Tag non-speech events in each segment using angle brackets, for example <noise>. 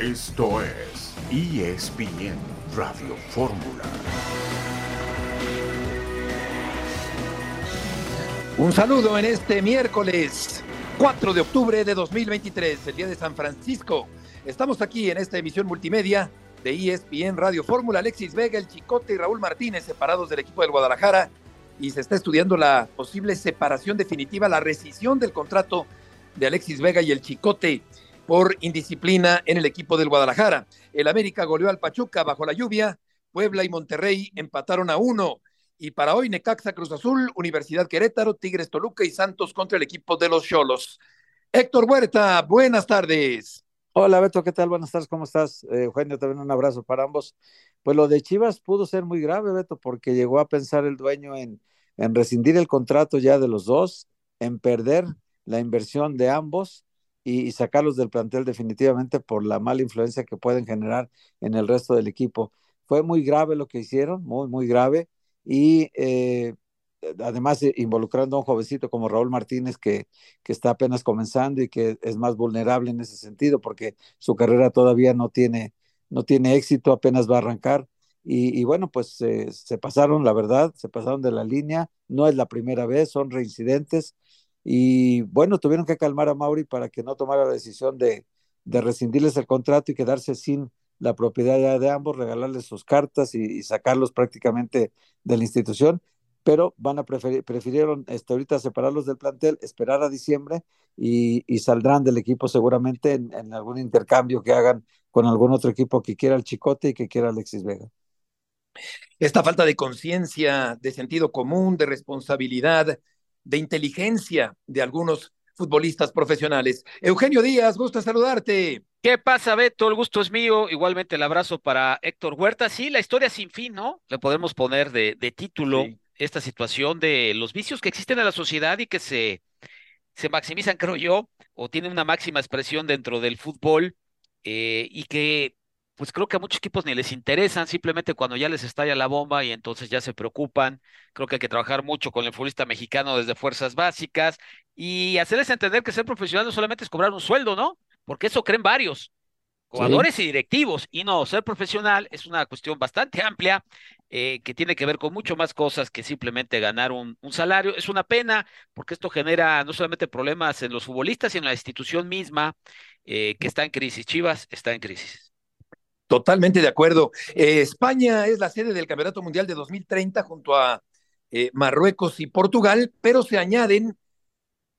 Esto es ESPN Radio Fórmula. Un saludo en este miércoles 4 de octubre de 2023, el día de San Francisco. Estamos aquí en esta emisión multimedia de ESPN Radio Fórmula. Alexis Vega, el Chicote y Raúl Martínez separados del equipo del Guadalajara y se está estudiando la posible separación definitiva, la rescisión del contrato de Alexis Vega y el Chicote por indisciplina en el equipo del Guadalajara. El América goleó al Pachuca bajo la lluvia, Puebla y Monterrey empataron a uno. Y para hoy, Necaxa Cruz Azul, Universidad Querétaro, Tigres Toluca y Santos contra el equipo de los Cholos. Héctor Huerta, buenas tardes. Hola Beto, ¿qué tal? Buenas tardes, ¿cómo estás? Eh, Eugenio, también un abrazo para ambos. Pues lo de Chivas pudo ser muy grave, Beto, porque llegó a pensar el dueño en, en rescindir el contrato ya de los dos, en perder la inversión de ambos y, sacarlos del plantel definitivamente por la mala influencia que pueden generar en el resto del equipo. Fue muy grave lo que hicieron, muy, muy grave, y eh, además involucrando a un jovencito como Raúl Martínez que, que está apenas comenzando y que es más vulnerable en ese sentido porque su carrera todavía no tiene, no tiene éxito, apenas va a arrancar. Y, bueno, pues se pasaron, la verdad, se pasaron de la línea. No es la primera vez, son reincidentes. Y bueno, tuvieron que calmar a Mauri para que no tomara la decisión de, de rescindirles el contrato y quedarse sin la propiedad ya de ambos, regalarles sus cartas y, sacarlos prácticamente de la institución. Pero van a preferir, prefirieron este, ahorita separarlos del plantel, esperar a diciembre y, y saldrán del equipo seguramente en, en algún intercambio que hagan con algún otro equipo que quiera el Chicote y que quiera Alexis Vega. Esta falta de conciencia, de sentido común, de responsabilidad, de inteligencia de algunos futbolistas profesionales. Eugenio Díaz, gusto saludarte. ¿Qué pasa, Beto? El gusto es mío. Igualmente el abrazo para Héctor Huerta. Sí, la historia sin fin, ¿no? Le podemos poner de, de título esta situación de los vicios que existen en la sociedad y que se, se maximizan, creo yo, o tienen una máxima expresión dentro del fútbol eh, y que pues creo que a muchos equipos ni les interesan, simplemente cuando ya les estalla la bomba y entonces ya se preocupan. Creo que hay que trabajar mucho con el futbolista mexicano desde fuerzas básicas y hacerles entender que ser profesional no solamente es cobrar un sueldo, ¿no? Porque eso creen varios, jugadores y directivos. Y no, ser profesional es una cuestión bastante amplia eh, que tiene que ver con mucho más cosas que simplemente ganar un, un, salario. Es una pena porque esto genera no solamente problemas en los futbolistas, sino en la institución misma eh, que está en crisis. Chivas está en crisis. Totalmente de acuerdo. Eh, España es la sede del Campeonato Mundial de 2030 junto a eh, Marruecos y Portugal, pero se añaden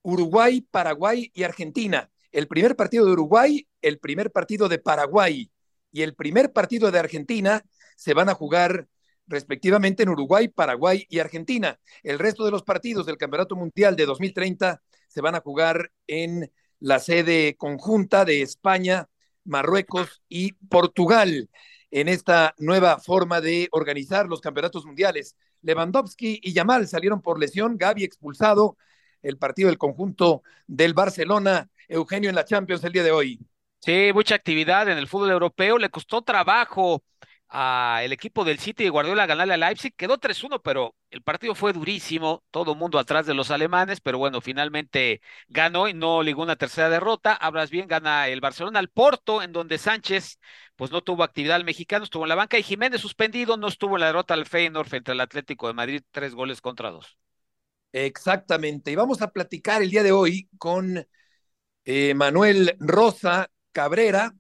Uruguay, Paraguay y Argentina. El primer partido de Uruguay, el primer partido de Paraguay y el primer partido de Argentina se van a jugar respectivamente en Uruguay, Paraguay y Argentina. El resto de los partidos del Campeonato Mundial de 2030 se van a jugar en la sede conjunta de España, Marruecos y Portugal en esta nueva forma de organizar los campeonatos mundiales. Lewandowski y Yamal salieron por lesión, Gaby expulsado, el partido del conjunto del Barcelona, Eugenio en la Champions el día de hoy. Sí, mucha actividad en el fútbol europeo, le costó trabajo el equipo del City de Guardiola ganarle a Leipzig. Quedó 3-1, pero el partido fue durísimo, todo mundo atrás de los alemanes, pero bueno, finalmente ganó y no ligó una tercera derrota. Hablas bien, gana el Barcelona al Porto, en donde Sánchez pues no tuvo actividad el mexicano, estuvo en la banca y Jiménez suspendido, no estuvo en la derrota al Feyenoord frente al Atlético de Madrid, tres goles contra dos. Exactamente, y vamos a platicar el día de hoy con eh, Manuel Rosa Cabrera,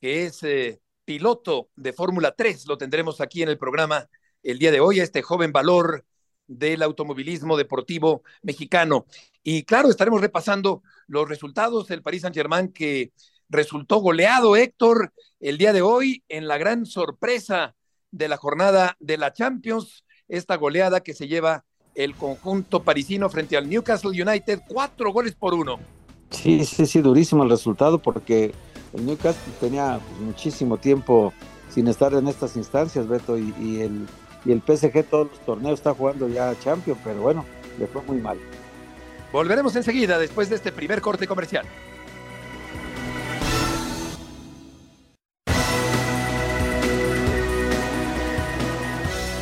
que es... Eh, piloto de Fórmula 3. Lo tendremos aquí en el programa el día de hoy, este joven valor del automovilismo deportivo mexicano. Y claro, estaremos repasando los resultados del Paris Saint-Germain que resultó goleado, Héctor, el día de hoy en la gran sorpresa de la jornada de la Champions, esta goleada que se lleva el conjunto parisino frente al Newcastle United, cuatro goles por uno. Sí, sí, sí, durísimo el resultado porque el Newcastle tenía muchísimo tiempo sin estar en estas instancias, Beto, y, el, y el PSG todos los torneos está jugando ya Champions, pero bueno, le fue muy mal. Volveremos enseguida después de este primer corte comercial.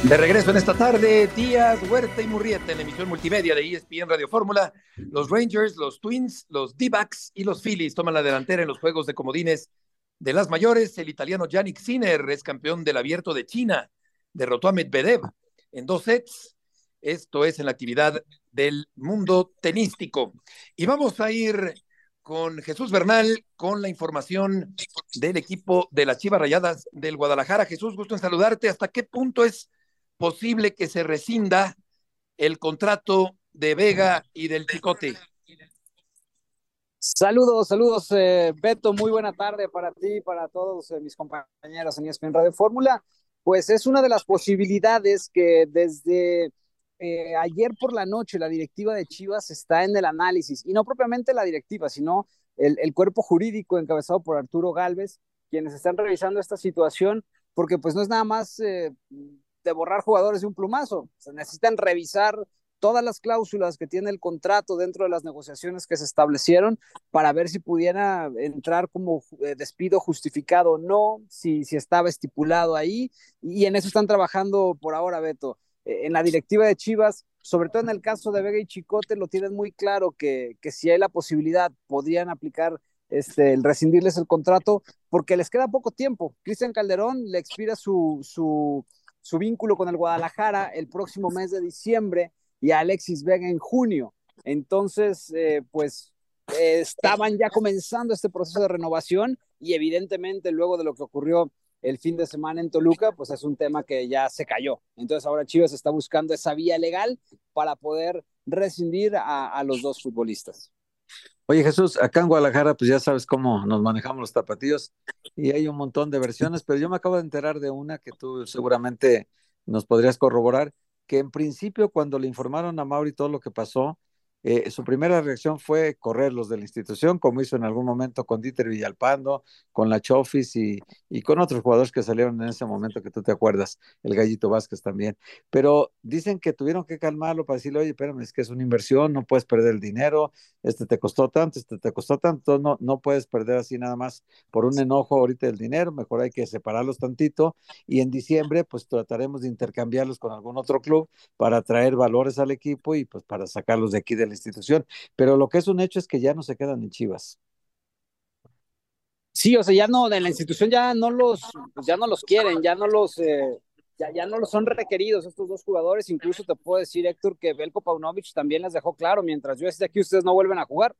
De regreso en esta tarde, Díaz, Huerta y Murrieta en la emisión multimedia de ESPN Radio Fórmula. Los Rangers, los Twins, los D-Backs y los Phillies toman la delantera en los juegos de comodines De las mayores, el italiano Yannick Sinner es campeón del abierto de China. Derrotó a Medvedev en dos sets. Esto es en la actividad del mundo tenístico. Y vamos a ir con Jesús Bernal con la información del equipo de las Chivas Rayadas del Guadalajara. Jesús, gusto en saludarte. ¿Hasta qué punto es posible que se rescinda el contrato de Vega y del Chicote? Saludos, saludos, eh, Beto. Muy buena tarde para ti y para todos eh, mis compañeros en ESPN Radio Fórmula. Pues es una de las posibilidades que desde eh, ayer por la noche la directiva de Chivas está en el análisis, y no propiamente la directiva, sino el, el cuerpo jurídico encabezado por Arturo Galvez, quienes están revisando esta situación, porque pues no es nada más de borrar jugadores de un plumazo, se necesitan revisar todas las cláusulas que tiene el contrato dentro de las negociaciones que se establecieron para ver si pudiera entrar como eh, despido justificado o no, si, si estaba estipulado ahí, y en eso están trabajando por ahora, Beto. Eh, en la directiva de Chivas, sobre todo en el caso de Vega y Chicote, lo tienen muy claro que, que si hay la posibilidad, podrían aplicar este, el rescindirles el contrato, porque les queda poco tiempo. Cristian Calderón le expira su, su, su vínculo con el Guadalajara el próximo mes de diciembre y a Alexis Vega en junio. Entonces, eh, pues estaban ya comenzando este proceso de renovación y evidentemente luego de lo que ocurrió el fin de semana en Toluca, pues es un tema que ya se cayó. Entonces ahora Chivas está buscando esa vía legal para poder rescindir a los dos futbolistas. Oye Jesús, acá en Guadalajara, pues ya sabes cómo nos manejamos los tapatíos y hay un montón de versiones, pero yo me acabo de enterar de una que tú seguramente nos podrías corroborar que en principio cuando le informaron a Mauri todo lo que pasó, eh, su primera reacción fue correrlos de la institución, como hizo en algún momento con Dieter Villalpando, con la Chofis y, y, con otros jugadores que salieron en ese momento que tú te acuerdas, el Gallito Vázquez también. Pero dicen que tuvieron que calmarlo para decirle, oye, espérame, es que es una inversión, no puedes perder el dinero, este te costó tanto, este te costó tanto, no, no puedes perder así nada más por un enojo ahorita el dinero, mejor hay que separarlos tantito y en diciembre pues trataremos de intercambiarlos con algún otro club para traer valores al equipo y pues para sacarlos de aquí del institución, pero lo que es un hecho es que ya no se quedan en Chivas. Sí, o sea, ya no, en la institución ya no los, pues ya no los quieren, ya no los, eh, ya, ya no los son requeridos estos dos jugadores, incluso te puedo decir, Héctor, que Belko Paunovic también les dejó claro, mientras yo esté aquí, ustedes no vuelven a jugar,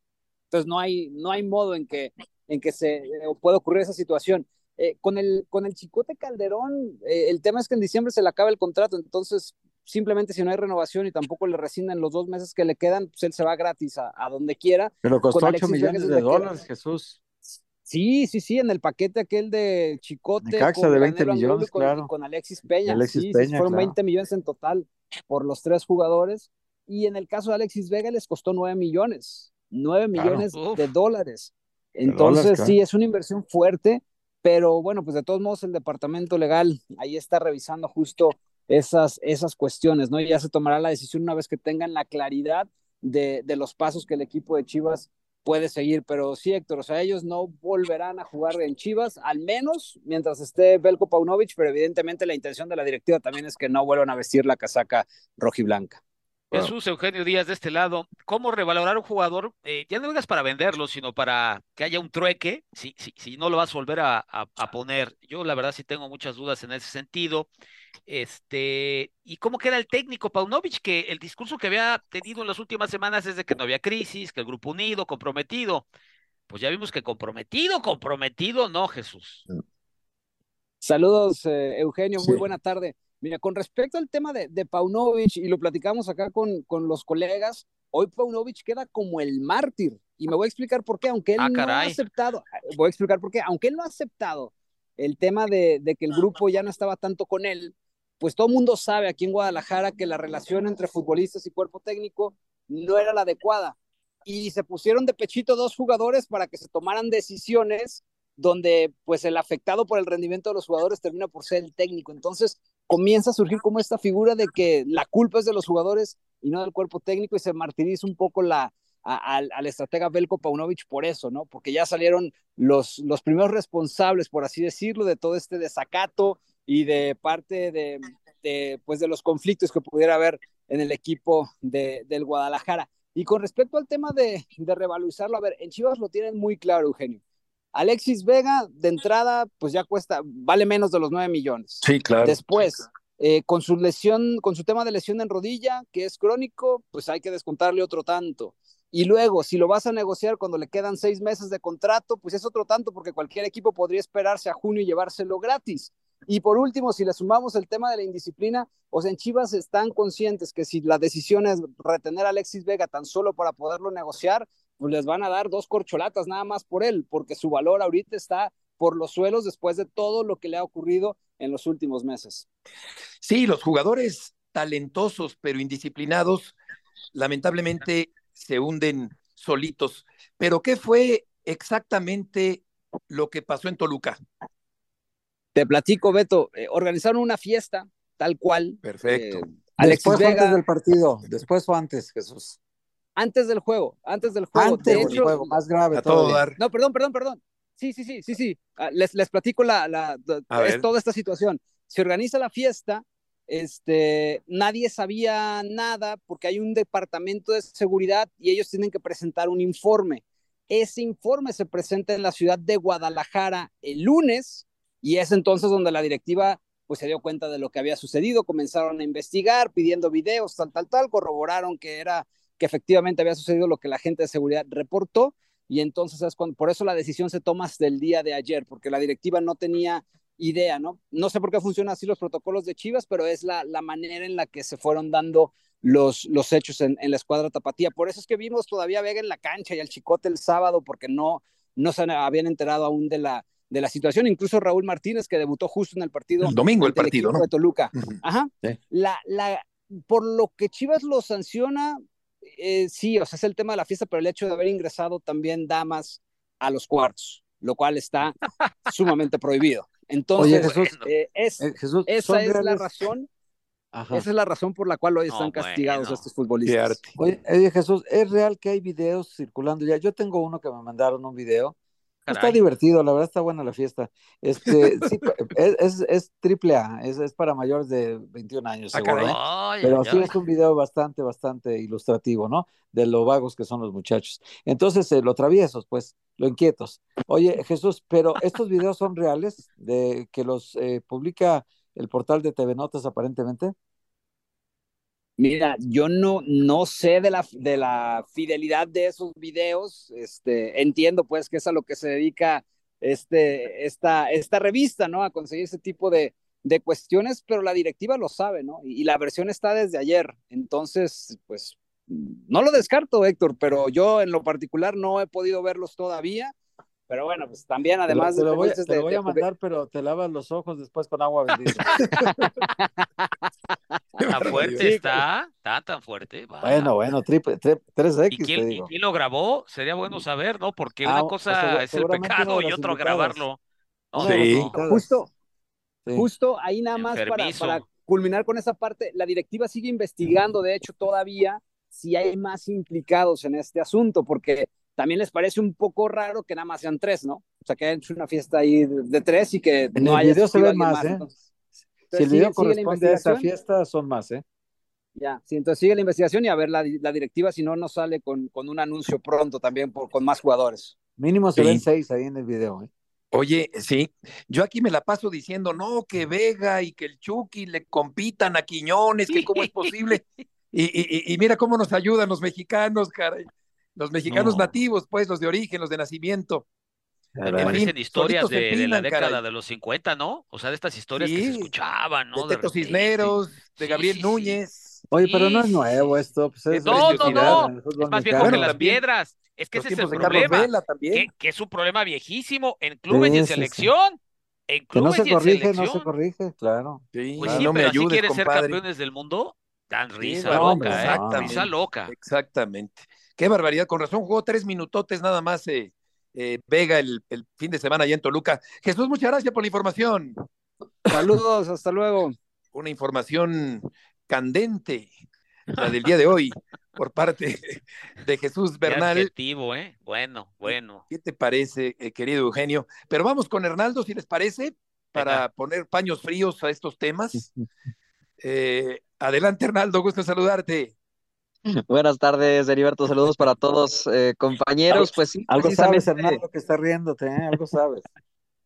entonces no hay, no hay modo en que, en que se eh, pueda ocurrir esa situación. Eh, con, el, con el Chicote Calderón, eh, el tema es que en diciembre se le acaba el contrato, entonces simplemente si no hay renovación y tampoco le rescinden los dos meses que le quedan, pues él se va gratis a, a donde quiera. Pero costó 8 millones de dólares, Jesús. Sí, sí, sí, en el paquete aquel de Chicote. Caxa de 20 millones, con, claro. con Alexis Peña. Alexis sí, Peña, sí, fueron claro. 20 millones en total por los tres jugadores. Y en el caso de Alexis Vega les costó 9 millones. 9 Claro. millones Uf. de dólares. De Entonces, dólares, sí, es una inversión fuerte, pero bueno, pues de todos modos el departamento legal ahí está revisando justo esas, esas cuestiones, ¿no? Y ya se tomará la decisión una vez que tengan la claridad de, de los pasos que el equipo de Chivas puede seguir, pero sí, Héctor, o sea, ellos no volverán a jugar en Chivas, al menos mientras esté Belko Paunovic, pero evidentemente la intención de la directiva también es que no vuelvan a vestir la casaca rojiblanca. Wow. Jesús Eugenio Díaz de este lado, ¿cómo revalorar un jugador? Eh, ya no vengas para venderlo, sino para que haya un trueque, si, si, si no lo vas a volver a, a, a, poner. Yo la verdad sí tengo muchas dudas en ese sentido. Este, ¿y cómo queda el técnico Paunovic? Que el discurso que había tenido en las últimas semanas es de que no había crisis, que el grupo unido, comprometido. Pues ya vimos que comprometido, comprometido, no, Jesús. Saludos, eh, Eugenio, muy buena tarde. Mira, con respecto al tema de, de Paunovic, y lo platicamos acá con, con los colegas, hoy Paunovic queda como el mártir. Y me voy a explicar por qué, aunque él Ah, no ha aceptado, voy a explicar por qué, aunque él no ha aceptado el tema de, de que el grupo ya no estaba tanto con él, pues todo el mundo sabe aquí en Guadalajara que la relación entre futbolistas y cuerpo técnico no era la adecuada. Y se pusieron de pechito dos jugadores para que se tomaran decisiones donde pues el afectado por el rendimiento de los jugadores termina por ser el técnico. Entonces comienza a surgir como esta figura de que la culpa es de los jugadores y no del cuerpo técnico y se martiriza un poco la, al estratega Belko Paunovic por eso, ¿no? Porque ya salieron los, los primeros responsables, por así decirlo, de todo este desacato y de parte de, de, pues de los conflictos que pudiera haber en el equipo de, del Guadalajara. Y con respecto al tema de, de revalorizarlo, a ver, en Chivas lo tienen muy claro, Eugenio. Alexis Vega, de entrada, pues ya cuesta, vale menos de los 9 millones. Sí, claro. Después, eh, con su lesión, con su tema de lesión en rodilla, que es crónico, pues hay que descontarle otro tanto. Y luego, si lo vas a negociar cuando le quedan seis meses de contrato, pues es otro tanto, porque cualquier equipo podría esperarse a junio y llevárselo gratis. Y por último, si le sumamos el tema de la indisciplina, o sea, en Chivas están conscientes que si la decisión es retener a Alexis Vega tan solo para poderlo negociar, pues les van a dar dos corcholatas nada más por él, porque su valor ahorita está por los suelos después de todo lo que le ha ocurrido en los últimos meses. Sí, los jugadores talentosos pero indisciplinados, lamentablemente se hunden solitos. Pero ¿qué fue exactamente lo que pasó en Toluca? Te platico, Beto, eh, organizaron una fiesta tal cual. Perfecto. Eh, Alexis después Vega, antes del partido, después o antes, Jesús. Antes del juego, antes del juego. Antes del juego, más grave. todo dar. No, perdón, perdón, perdón. Sí, sí, sí, sí, sí. Ah, les, les platico la, la, es toda esta situación. Se organiza la fiesta, este, nadie sabía nada porque hay un departamento de seguridad y ellos tienen que presentar un informe. Ese informe se presenta en la ciudad de Guadalajara el lunes y es entonces donde la directiva pues se dio cuenta de lo que había sucedido, comenzaron a investigar, pidiendo videos, tal, tal, tal, corroboraron que era, que efectivamente había sucedido lo que la gente de seguridad reportó, y entonces es cuando, por eso la decisión se toma hasta el día de ayer, porque la directiva no tenía idea, ¿no? No sé por qué funcionan así los protocolos de Chivas, pero es la, la manera en la que se fueron dando los, los hechos en, en, la escuadra tapatía. Por eso es que vimos todavía a Vega en la cancha y al Chicote el sábado, porque no, no se habían enterado aún de la, de la situación. Incluso Raúl Martínez, que debutó justo en el partido. El domingo el partido, el ¿no? De Toluca. Ajá. Sí. La, la, por lo que Chivas lo sanciona, eh, sí, o sea, es el tema de la fiesta, pero el hecho de haber ingresado también damas a los cuartos, lo cual está <laughs> sumamente prohibido. Entonces, Oye, Jesús, eh, es, eh, Jesús, esa es reales? la razón. Ajá. Esa es la razón por la cual hoy están no, castigados bueno. estos futbolistas. Oye, oye, Jesús, ¿es real que hay videos circulando ya? Yo tengo uno que me mandaron un video Caray. Está divertido, la verdad está buena la fiesta. Este, sí, <laughs> es, es, es, triple A, es, es, para mayores de 21 años, seguro. ¿eh? Ay, Pero ay, sí ay. es un video bastante, bastante ilustrativo, ¿no? De lo vagos que son los muchachos. Entonces, eh, lo traviesos, pues, lo inquietos. Oye, Jesús, pero estos videos son reales, de que los eh, publica el portal de TV Notas aparentemente. Mira, yo no, no sé de la, de la fidelidad de esos videos. Este, entiendo pues que es a lo que se dedica este, esta, esta revista, ¿no? A conseguir ese tipo de, de cuestiones, pero la directiva lo sabe, ¿no? Y, la versión está desde ayer. Entonces, pues, no lo descarto, Héctor, pero yo en lo particular no he podido verlos todavía. Pero bueno, pues también además te lo, te lo voy, de, te lo voy de, a mandar, pero te lavas los ojos después con agua bendita. <laughs> tan fuerte está, está tan fuerte. Va. Bueno, bueno, triple, tri, 3X. ¿Y quién, ¿Y quién, lo grabó? Sería bueno saber, ¿no? Porque ah, una cosa pues, es el pecado y otro grabarlo. No, sí. No, justo, sí. justo ahí nada más para, para culminar con esa parte, la directiva sigue investigando, de hecho, todavía si hay más implicados en este asunto, porque también les parece un poco raro que nada más sean tres, ¿no? O sea, que hayan hecho una fiesta ahí de, de tres y que en no el haya video se ve más, más, ¿eh? Entonces, si el video sigue, corresponde sigue a esa fiesta, son más, ¿eh? Ya, sí, entonces sigue la investigación y a ver la, la directiva si no nos sale con, con, un anuncio pronto también por, con más jugadores. Mínimo se sí. ven seis ahí en el video, ¿eh? Oye, sí, yo aquí me la paso diciendo, no, que Vega y que el Chucky le compitan a Quiñones, que cómo es posible. <laughs> Y, y, y, mira cómo nos ayudan los mexicanos, caray. Los mexicanos no. nativos, pues, los de origen, los de nacimiento. Me parecen historias de, de, la década caray. de los 50, ¿no? O sea, de estas historias sí. que se escuchaban, ¿no? De Teto Cisneros, de Gabriel sí, Núñez. Oye, pero no es nuevo esto. Pues es no, no, no. Es más viejo bueno, que las piedras. Es que ese es el problema. Que, que, es un problema viejísimo en clubes y en selección. En clubes que no se y en corrige, selección. no se corrige, claro. Sí, pues sí, no pero me ayudes, si quieren ser campeones del mundo, dan risa sí, no, loca, ¿eh? Risa loca. Exactamente. Qué barbaridad, con razón jugó tres minutotes nada más eh, eh, Vega el, el, fin de semana allá en Toluca. Jesús, muchas gracias por la información. Saludos, hasta luego. Una información candente, la del día de hoy, por parte de Jesús Bernal. Qué adjetivo, ¿eh? Bueno, bueno. ¿Qué te parece, eh, querido Eugenio? Pero vamos con Hernaldo, si les parece, para Venga. poner paños fríos a estos temas. Eh, adelante, Hernaldo, gusto saludarte. <laughs> Buenas tardes, Heriberto. Saludos para todos, eh, compañeros. Pues sí, algo sabes, Hernando, que está riéndote, ¿eh? algo sabes.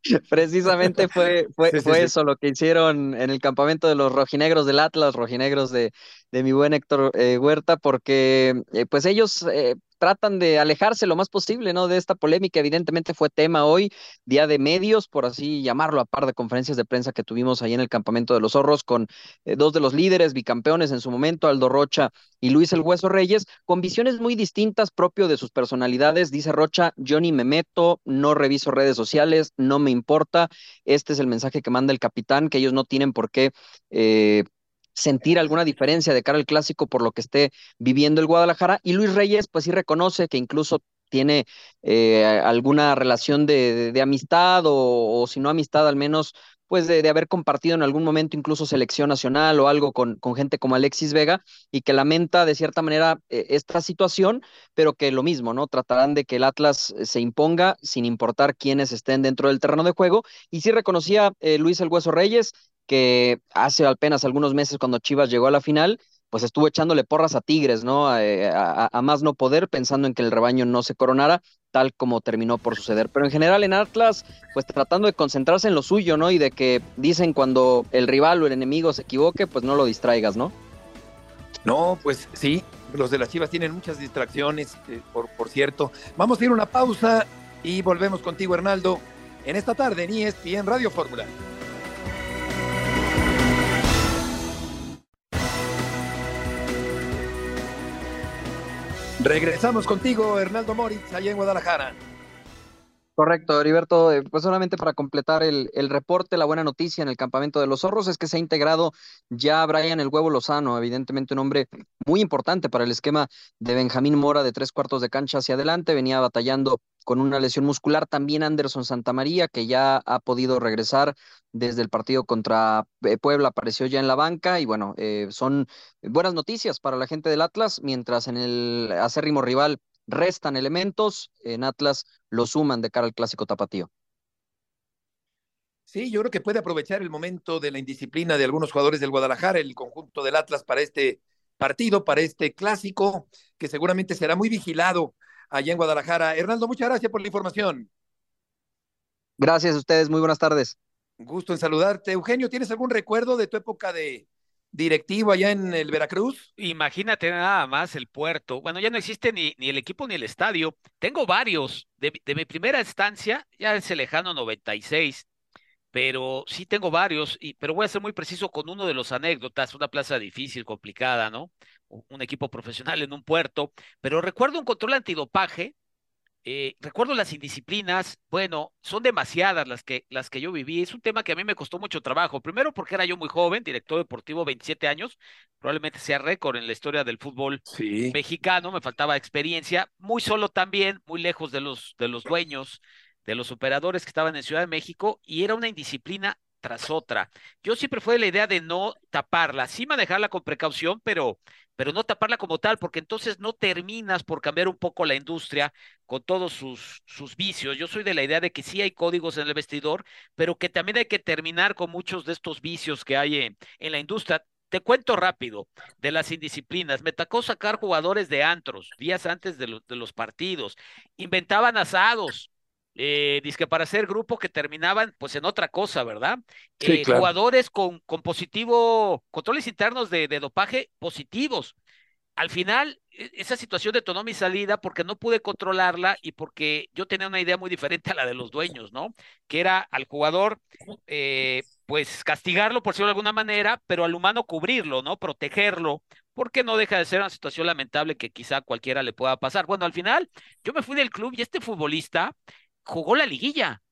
<laughs> Precisamente fue, fue, fue eso lo que hicieron en el campamento de los rojinegros del Atlas, rojinegros de, de mi buen Héctor eh, Huerta, porque eh, pues ellos eh, tratan de alejarse lo más posible, ¿no? De esta polémica. Evidentemente fue tema hoy, día de medios, por así llamarlo, a par de conferencias de prensa que tuvimos ahí en el campamento de los zorros con eh, dos de los líderes bicampeones en su momento, Aldo Rocha y Luis El Hueso Reyes, con visiones muy distintas propio de sus personalidades. Dice Rocha, yo ni me meto, no reviso redes sociales, no me importa. Este es el mensaje que manda el capitán, que ellos no tienen por qué eh, sentir alguna diferencia de cara al clásico por lo que esté viviendo el Guadalajara. Y Luis Reyes, pues sí reconoce que incluso tiene eh, alguna relación de, de, amistad o, o, si no amistad, al menos pues de, de, haber compartido en algún momento incluso selección nacional o algo con, con gente como Alexis Vega y que lamenta de cierta manera eh, esta situación, pero que lo mismo, ¿no? Tratarán de que el Atlas se imponga sin importar quiénes estén dentro del terreno de juego. Y sí reconocía eh, Luis El Hueso Reyes que hace apenas algunos meses cuando Chivas llegó a la final, pues estuvo echándole porras a Tigres, ¿no? A, a, más no poder, pensando en que el rebaño no se coronara, tal como terminó por suceder. Pero en general en Atlas, pues tratando de concentrarse en lo suyo, ¿no? Y de que dicen cuando el rival o el enemigo se equivoque, pues no lo distraigas, ¿no? No, pues sí, los de las Chivas tienen muchas distracciones, eh, por, por cierto. Vamos a ir a una pausa y volvemos contigo, Hernaldo, en esta tarde en ESPN Radio Fórmula. Regresamos contigo, Hernaldo Moritz, allá en Guadalajara. Correcto, Heriberto. Pues solamente para completar el, el, reporte, la buena noticia en el campamento de los zorros es que se ha integrado ya Brian el Huevo Lozano, evidentemente un hombre muy importante para el esquema de Benjamín Mora de tres cuartos de cancha hacia adelante, venía batallando con una lesión muscular, también Anderson Santamaría, que ya ha podido regresar desde el partido contra Puebla, apareció ya en la banca y bueno, eh, son buenas noticias para la gente del Atlas, mientras en el acérrimo rival restan elementos, en Atlas lo suman de cara al clásico tapatío. Sí, yo creo que puede aprovechar el momento de la indisciplina de algunos jugadores del Guadalajara, el conjunto del Atlas para este partido, para este clásico, que seguramente será muy vigilado allá en Guadalajara. Hernaldo, muchas gracias por la información. Gracias a ustedes, muy buenas tardes. Gusto en saludarte. Eugenio, ¿tienes algún recuerdo de tu época de, directivo allá en el Veracruz. Imagínate nada más el puerto. Bueno, ya no existe ni, ni el equipo ni el estadio. Tengo varios. De, mi primera estancia, ya ese lejano 96, pero sí tengo varios, pero voy a ser muy preciso con uno de los anécdotas, una plaza difícil, complicada, ¿no? Un equipo profesional en un puerto, pero recuerdo un control antidopaje eh, recuerdo las indisciplinas, bueno, son demasiadas las que, las que yo viví. Es un tema que a mí me costó mucho trabajo. Primero porque era yo muy joven, director deportivo, 27 años, probablemente sea récord en la historia del fútbol sí. mexicano, me faltaba experiencia, muy solo también, muy lejos de los, de los dueños, de los operadores que estaban en Ciudad de México, y era una indisciplina tras otra. Yo siempre fue la idea de no taparla, sí manejarla con precaución, pero pero no taparla como tal, porque entonces no terminas por cambiar un poco la industria con todos sus, sus vicios. Yo soy de la idea de que sí hay códigos en el vestidor, pero que también hay que terminar con muchos de estos vicios que hay en, en la industria. Te cuento rápido de las indisciplinas. Me tocó sacar jugadores de antros días antes de, de los partidos. Inventaban asados, eh, disque para hacer grupo que terminaban pues en otra cosa, ¿verdad? Sí, eh, claro. Jugadores con, con positivo, controles internos de, de, dopaje positivos. Al final, esa situación detonó mi salida porque no pude controlarla y porque yo tenía una idea muy diferente a la de los dueños, ¿no? Que era al jugador, eh, pues castigarlo por decirlo de alguna manera, pero al humano cubrirlo, ¿no? Protegerlo, porque no deja de ser una situación lamentable que quizá cualquiera le pueda pasar. Bueno, al final, yo me fui del club y este futbolista jugó la liguilla.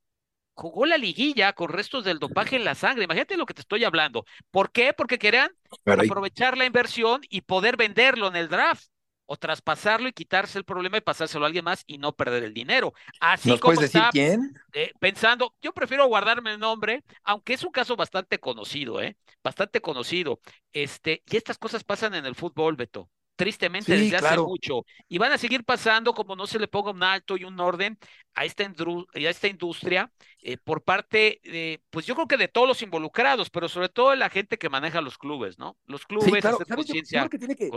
Jugó la liguilla con restos del dopaje en la sangre. Imagínate lo que te estoy hablando. ¿Por qué? Porque querían Caray. aprovechar la inversión y poder venderlo en el draft o traspasarlo y quitarse el problema y pasárselo a alguien más y no perder el dinero. Así ¿Nos como puedes decir está quién? eh, pensando, yo prefiero guardarme el nombre, aunque es un caso bastante conocido, ¿eh? Bastante conocido. Este, y estas cosas pasan en el fútbol, Beto. Tristemente desde hace mucho. Y van a seguir pasando como no se le ponga un alto y un orden a esta, a esta industria eh, por parte, de, pues yo creo que de todos los involucrados, pero sobre todo de la gente que maneja los clubes, ¿no? Los clubes, sí, claro, que tiene que,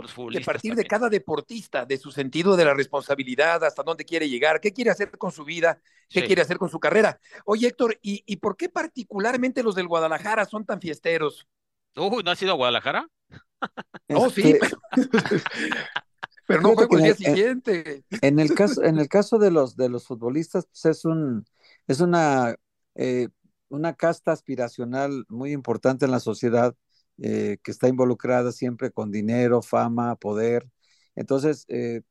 partir de cada deportista, de su sentido de la responsabilidad, hasta dónde quiere llegar, qué quiere hacer con su vida, qué quiere hacer con su carrera. Oye, Héctor, ¿y, ¿y por qué particularmente los del Guadalajara son tan fiesteros? Uy, ¿no has ido a Guadalajara? No, sí. Este, <laughs> pero no fue el día siguiente. En el caso, en el caso de los de los futbolistas, pues es un, es una, eh, una casta aspiracional muy importante en la sociedad, eh, que está involucrada siempre con dinero, fama, poder. Entonces, eh,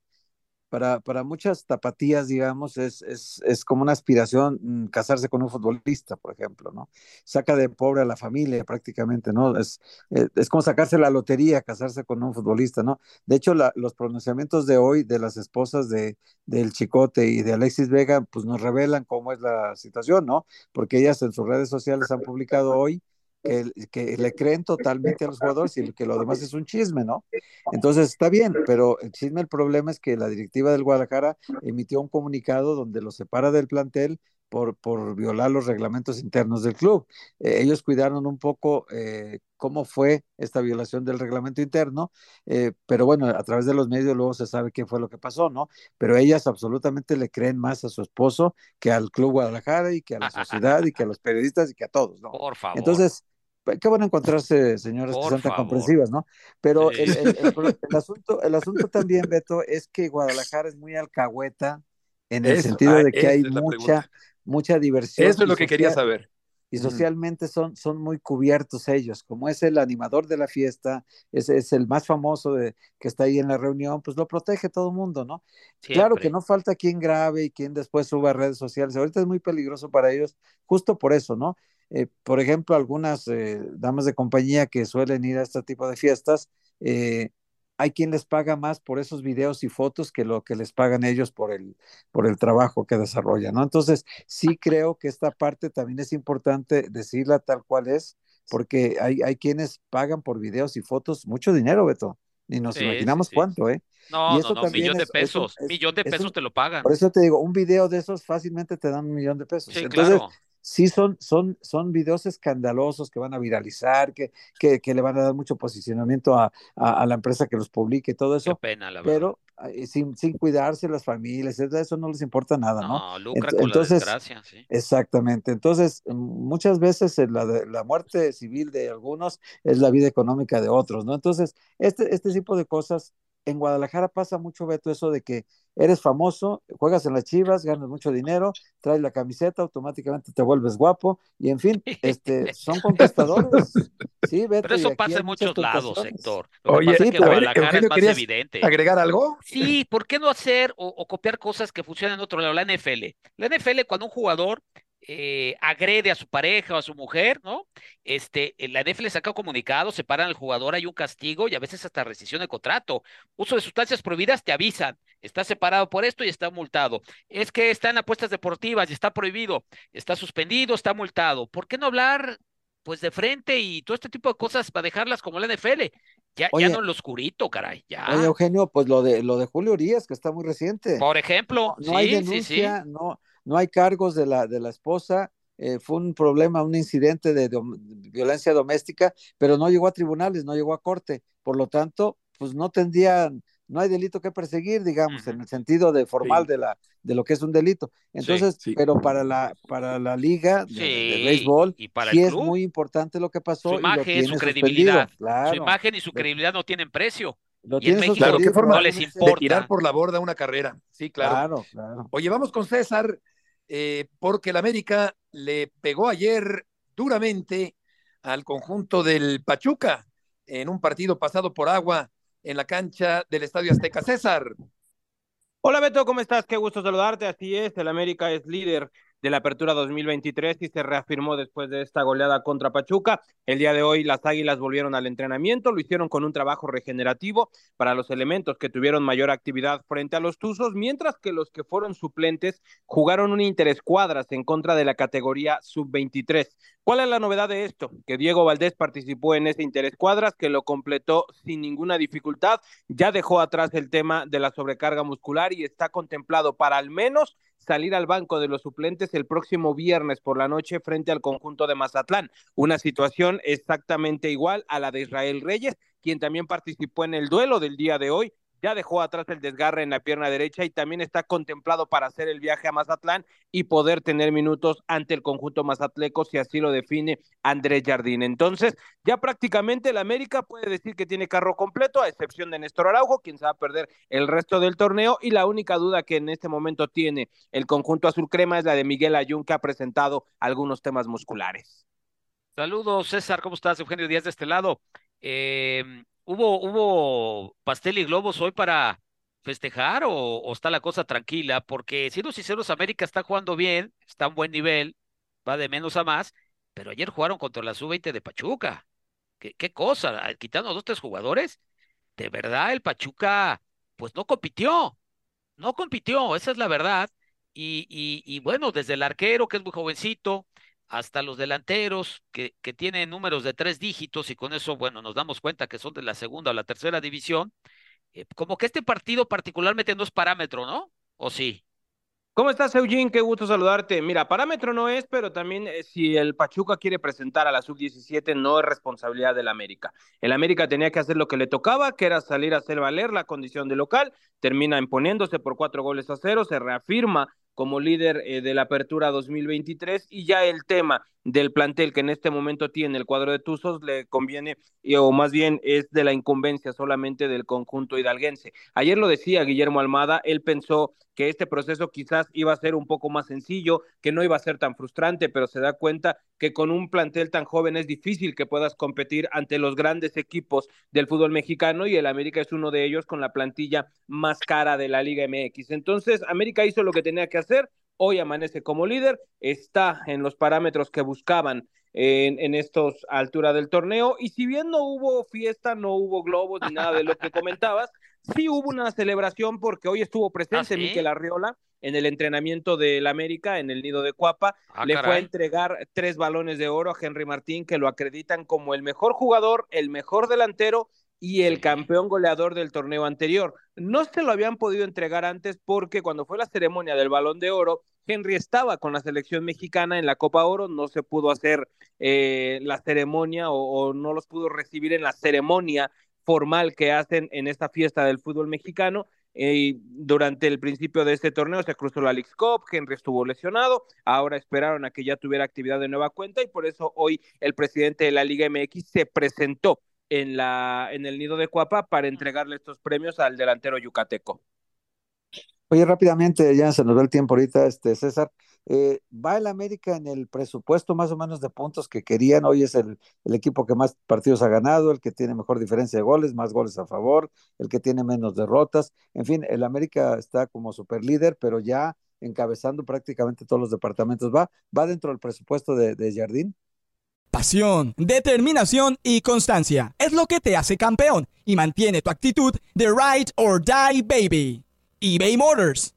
para, para muchas tapatías, digamos, es, es, es, como una aspiración mm, casarse con un futbolista, por ejemplo, ¿no? Saca de pobre a la familia prácticamente, ¿no? Es, eh, es, como sacarse la lotería, casarse con un futbolista, ¿no? De hecho, la, los pronunciamientos de hoy de las esposas de, del Chicote y de Alexis Vega, pues nos revelan cómo es la situación, ¿no? Porque ellas en sus redes sociales han publicado hoy que, le creen totalmente a los jugadores y que lo demás es un chisme, ¿no? Entonces está bien, pero el chisme, el problema es que la directiva del Guadalajara emitió un comunicado donde lo separa del plantel por, por violar los reglamentos internos del club. Eh, ellos cuidaron un poco eh, cómo fue esta violación del reglamento interno, eh, pero bueno, a través de los medios luego se sabe qué fue lo que pasó, ¿no? Pero ellas absolutamente le creen más a su esposo que al Club Guadalajara y que a la sociedad y que a los periodistas y que a todos, ¿no? Por favor. Entonces, qué van a encontrarse señoras que son tan comprensivas, ¿no? Pero el, asunto, el asunto también, Beto, es que Guadalajara es muy alcahueta en el sentido de que hay mucha, mucha diversión. Eso es lo que quería saber. Y socialmente son, son muy cubiertos ellos, como es el animador de la fiesta, es, es el más famoso de, que está ahí en la reunión, pues lo protege todo el mundo, ¿no? Claro que no falta quien grabe y quien después suba a redes sociales. Ahorita es muy peligroso para ellos, justo por eso, ¿no? Eh, por ejemplo, algunas eh, damas de compañía que suelen ir a este tipo de fiestas, eh, hay quien les paga más por esos videos y fotos que lo que les pagan ellos por el, por el trabajo que desarrollan, ¿no? Entonces, sí creo que esta parte también es importante decirla tal cual es, porque hay, hay quienes pagan por videos y fotos mucho dinero, Beto. Ni nos imaginamos cuánto, ¿eh? No, no, no, millón de pesos, millón de pesos te lo pagan. Por eso te digo, un video de esos fácilmente te dan un millón de pesos. Sí, Entonces, claro sí son, son, son videos escandalosos que van a viralizar, que, que, que le van a dar mucho posicionamiento a, a, la empresa que los publique, todo eso. Qué pena, la verdad. Pero sin, sin cuidarse las familias, eso no les importa nada, ¿no? No, lucra con Entonces, la desgracia, sí. Exactamente. Entonces, muchas veces la, la muerte civil de algunos es la vida económica de otros, ¿no? Entonces, este, este tipo de cosas en Guadalajara pasa mucho, Beto, eso de que eres famoso, juegas en las chivas, ganas mucho dinero, traes la camiseta, automáticamente te vuelves guapo, y en fin, <laughs> este, son conquistadores. Sí, Beto, Pero eso pasa en muchos lados, sector. Oye, que Guadalajara es más evidente. ¿Agregar algo? Sí, ¿por qué no hacer o, o copiar cosas que funcionan en otro lado? La NFL. La NFL, cuando un jugador eh, agrede a su pareja o a su mujer, ¿no? Este, la NFL le saca comunicado, separan al jugador, hay un castigo y a veces hasta rescisión de contrato. Uso de sustancias prohibidas, te avisan, está separado por esto y está multado. Es que está en apuestas deportivas y está prohibido, está suspendido, está multado. ¿Por qué no hablar pues de frente y todo este tipo de cosas para dejarlas como la NFL? Ya, ya no en lo oscurito, caray. Ya. Oye, Eugenio, pues lo de lo de Julio Urias, que está muy reciente. Por ejemplo, no, hay denuncia, no, no hay cargos de la, de la esposa, eh, fue un problema, un incidente de, violencia doméstica, pero no llegó a tribunales, no llegó a corte, por lo tanto, pues no tendría, no hay delito que perseguir, digamos, en el sentido de formal de la de lo que es un delito. Entonces, pero para la para la liga de, béisbol y para sí es muy importante lo que pasó. Su imagen, su credibilidad, su imagen y su credibilidad no tienen precio. y en México claro, ¿qué forma no les importa. De tirar por la borda una carrera. Sí, claro. Claro, claro. Oye, vamos con César. Eh, porque el América le pegó ayer duramente al conjunto del Pachuca en un partido pasado por agua en la cancha del Estadio Azteca. César. Hola Beto, ¿cómo estás? Qué gusto saludarte. Así es, el América es líder de la Apertura 2023 y se reafirmó después de esta goleada contra Pachuca. El día de hoy las Águilas volvieron al entrenamiento, lo hicieron con un trabajo regenerativo para los elementos que tuvieron mayor actividad frente a los Tuzos, mientras que los que fueron suplentes jugaron un interescuadras en contra de la categoría sub-23. ¿Cuál es la novedad de esto? Que Diego Valdés participó en ese interescuadras, que lo completó sin ninguna dificultad, ya dejó atrás el tema de la sobrecarga muscular y está contemplado para al menos salir al banco de los suplentes el próximo viernes por la noche frente al conjunto de Mazatlán. Una situación exactamente igual a la de Israel Reyes, quien también participó en el duelo del día de hoy ya dejó atrás el desgarre en la pierna derecha y también está contemplado para hacer el viaje a Mazatlán y poder tener minutos ante el conjunto mazatleco si así lo define Andrés Jardín. Entonces, ya prácticamente el América puede decir que tiene carro completo, a excepción de Néstor Araujo, quien se va a perder el resto del torneo y la única duda que en este momento tiene el conjunto azul crema es la de Miguel Ayun, que ha presentado algunos temas musculares. Saludos, César, ¿cómo estás? Eugenio Díaz de este lado. Eh, ¿Hubo, hubo pastel y globos hoy para festejar o, está la cosa tranquila? Porque siendo sinceros, América está jugando bien, está a un buen nivel, va de menos a más, pero ayer jugaron contra la sub-20 de Pachuca. ¿Qué, cosa? Ah, quitando dos, tres jugadores. De verdad, el Pachuca, pues no compitió, no compitió, esa es la verdad. Y, y, y bueno, desde el arquero, que es muy jovencito, hasta los delanteros que, que, tienen números de tres dígitos y con eso, bueno, nos damos cuenta que son de la segunda o la tercera división, eh, como que este partido particularmente no es parámetro, ¿no? ¿O sí? ¿Cómo estás, Eugene? Qué gusto saludarte. Mira, parámetro no es, pero también eh, si el Pachuca quiere presentar a la sub-17, no es responsabilidad del América. El América tenía que hacer lo que le tocaba, que era salir a hacer valer la condición de local, termina imponiéndose por cuatro goles a cero, se reafirma como líder eh, de la apertura 2023 y ya el tema del plantel que en este momento tiene el cuadro de Tuzos le conviene, o más bien es de la incumbencia solamente del conjunto hidalguense. Ayer lo decía Guillermo Almada, él pensó que este proceso quizás iba a ser un poco más sencillo, que no iba a ser tan frustrante, pero se da cuenta que con un plantel tan joven es difícil que puedas competir ante los grandes equipos del fútbol mexicano y el América es uno de ellos con la plantilla más cara de la Liga MX. Entonces, América hizo lo que tenía que hacer, hoy amanece como líder, está en los parámetros que buscaban en, en estos altura del torneo. Y si bien no hubo fiesta, no hubo globos ni nada de lo que comentabas, sí hubo una celebración porque hoy estuvo presente ¿Ah, Miquel Arriola en el entrenamiento del América en el nido de Cuapa. Ah, Le fue a entregar tres balones de oro a Henry Martín, que lo acreditan como el mejor jugador, el mejor delantero y el campeón goleador del torneo anterior. No se lo habían podido entregar antes porque cuando fue la ceremonia del balón de oro, Henry estaba con la selección mexicana en la Copa Oro, no se pudo hacer eh, la ceremonia o, no los pudo recibir en la ceremonia formal que hacen en esta fiesta del fútbol mexicano. Eh, durante el principio de este torneo se cruzó la League Cup, Henry estuvo lesionado, ahora esperaron a que ya tuviera actividad de nueva cuenta y por eso hoy el presidente de la Liga MX se presentó en, la, en el nido de Cuapa para entregarle estos premios al delantero yucateco. Oye, rápidamente, ya se nos ve el tiempo ahorita, este César. Eh, va el América en el presupuesto más o menos de puntos que querían. Hoy es el, equipo que más partidos ha ganado, el que tiene mejor diferencia de goles, más goles a favor, el que tiene menos derrotas. En fin, el América está como super líder, pero ya encabezando prácticamente todos los departamentos. ¿Va, va dentro del presupuesto de, de Jardín? Pasión, determinación y constancia es lo que te hace campeón y mantiene tu actitud de ride or die baby. eBay Motors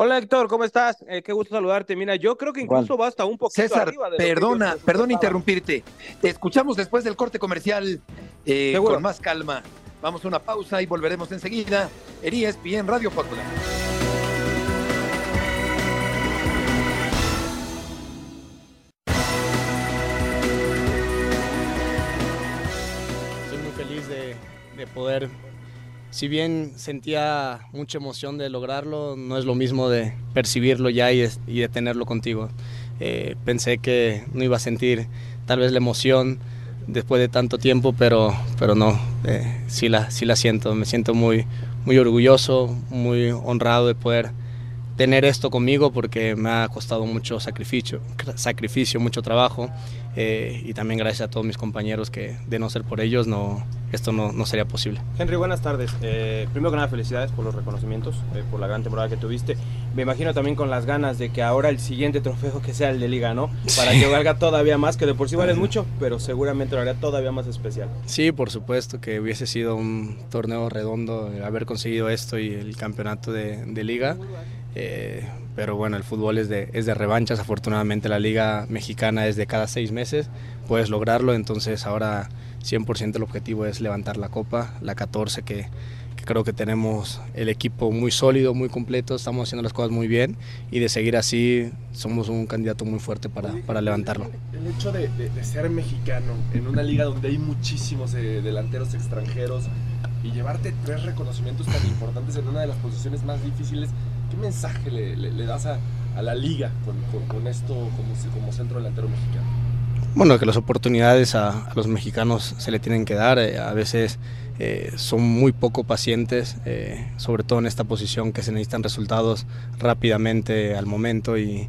Hola Héctor, ¿cómo estás? Eh, qué gusto saludarte. Mira, yo creo que incluso basta un poquito César, perdona, perdona interrumpirte. Te escuchamos después del corte comercial eh, con más calma. Vamos a una pausa y volveremos enseguida en ESPN Radio Fórmula. Estoy muy feliz de, de poder si bien sentía mucha emoción de lograrlo, no es lo mismo de percibirlo ya y de, tenerlo contigo. Eh, pensé que no iba a sentir tal vez la emoción después de tanto tiempo, pero, pero no, eh, sí, la, sí la siento. Me siento muy, muy orgulloso, muy honrado de poder tener esto conmigo porque me ha costado mucho sacrificio, sacrificio mucho trabajo eh, y también gracias a todos mis compañeros que de no ser por ellos no, esto no, no sería posible. Henry, buenas tardes. Eh, primero que nada, felicidades por los reconocimientos, eh, por la gran temporada que tuviste. Me imagino también con las ganas de que ahora el siguiente trofeo que sea el de Liga, ¿no? Para que valga todavía más, que de por sí vale mucho, pero seguramente lo haría todavía más especial. Sí, por supuesto, que hubiese sido un torneo redondo haber conseguido esto y el campeonato de, de Liga. Eh, pero bueno, el fútbol es de, es de revanchas, afortunadamente la liga mexicana es de cada seis meses, puedes lograrlo, entonces ahora 100% el objetivo es levantar la copa, la 14 que, creo que tenemos el equipo muy sólido, muy completo, estamos haciendo las cosas muy bien. Y de seguir así somos un candidato muy fuerte para, para levantarlo. El hecho de, ser mexicano en una liga donde hay muchísimos eh, delanteros extranjeros y llevarte tres reconocimientos tan importantes en una de las posiciones más difíciles, ¿Qué mensaje le, das a, la liga con, esto como, como, centro delantero mexicano? Bueno, que las oportunidades a, los mexicanos se le tienen que dar. Eh, a veces eh, son muy poco pacientes, eh, sobre todo en esta posición que se necesitan resultados rápidamente al momento y,